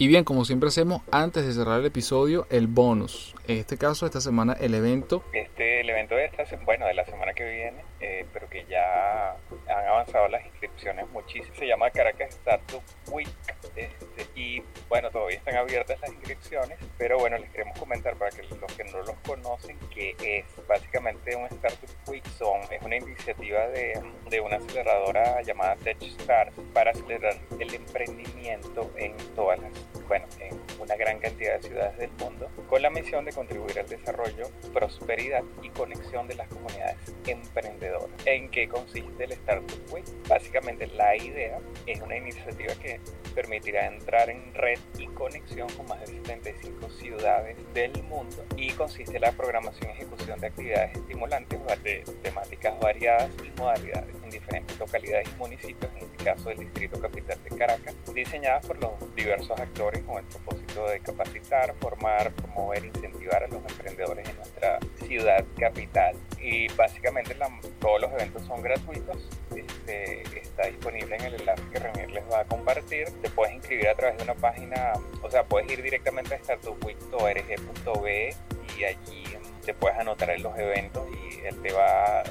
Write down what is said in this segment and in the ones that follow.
Y bien, como siempre hacemos, antes de cerrar el episodio, el bonus. En este caso, esta semana, el evento. Este, el evento de esta bueno, de la semana que viene, eh, pero que ya han avanzado las inscripciones muchísimo. Se llama Caracas Startup Week. Este, y bueno, todavía están abiertas las inscripciones, pero bueno, les queremos comentar para que los que no los conocen, que es básicamente un Startup Week, son, es una iniciativa de, de una aceleradora llamada TechStars para acelerar el emprendimiento en todas las bueno, en una gran cantidad de ciudades del mundo, con la misión de contribuir al desarrollo, prosperidad y conexión de las comunidades emprendedoras. ¿En qué consiste el Startup Week? Básicamente la idea es una iniciativa que permitirá entrar en red y conexión con más de 75 ciudades del mundo y consiste en la programación y ejecución de actividades estimulantes de temáticas variadas y modalidades en diferentes localidades y municipios, en este caso del Distrito Capital de Caracas, diseñadas por los diversos actores con el propósito de capacitar, formar, promover, incentivar a los emprendedores en nuestra ciudad capital. Y básicamente todos los eventos son gratuitos. Este, está disponible en el enlace que Renier les va a compartir. Te puedes inscribir a través de una página, o sea, puedes ir directamente a startupweek.org.be y allí te puedes anotar en los eventos y él te va,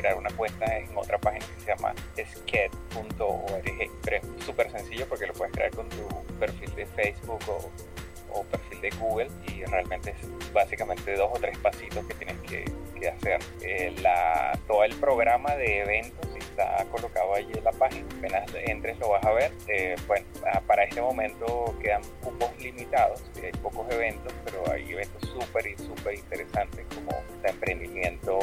crear una cuenta en otra página que se llama sked.org. Pero es súper sencillo porque lo puedes crear con tu perfil de Facebook o, perfil de Google y realmente es básicamente dos o tres pasitos que tienes que, hacer. Eh, la, todo el programa de eventos está colocado allí en la página. Apenas entres lo vas a ver. Eh, bueno, ah, para este momento quedan cupos limitados. Hay pocos eventos, pero hay eventos súper y súper interesantes como emprendimiento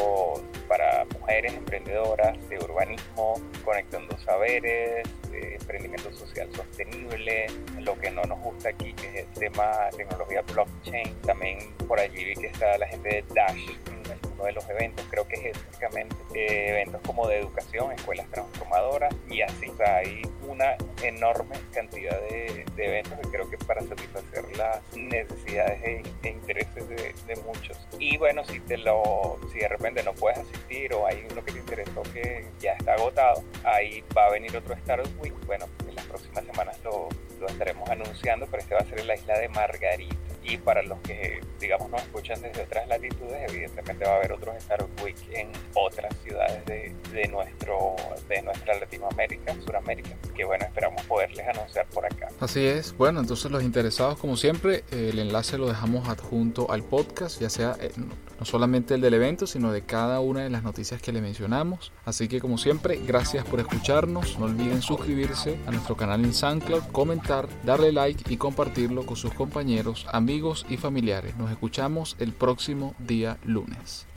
mujeres emprendedoras, de urbanismo, conectando saberes, de emprendimiento social sostenible, lo que no nos gusta aquí que es el tema tecnología blockchain. También por allí vi que está la gente de Dash uno de los eventos, creo que es específicamente eh, eventos como de educación, escuelas transformadoras y así. hay una enorme cantidad de, eventos que creo que para satisfacer las necesidades e, e intereses de, muchos. Y bueno, si te lo, si de repente no puedes asistir o hay uno que te interesó que ya está agotado, ahí va a venir otro Startup Week. Bueno, en las próximas semanas lo, lo estaremos anunciando, pero este va a ser en la isla de Margarita y para los que, digamos, nos escuchan desde otras latitudes, evidentemente va a haber otros Startup Week en otras ciudades de, de, nuestro, de nuestra Latinoamérica, Suramérica, que bueno, esperamos poderles anunciar por acá. Así es, bueno, entonces los interesados, como siempre, el enlace lo dejamos adjunto al podcast, ya sea eh, no solamente el del evento, sino de cada una de las noticias que le mencionamos. Así que como siempre, gracias por escucharnos, no olviden suscribirse a nuestro canal en SoundCloud, comentar, darle like y compartirlo con sus compañeros, amigos, y familiares. Nos escuchamos el próximo día lunes.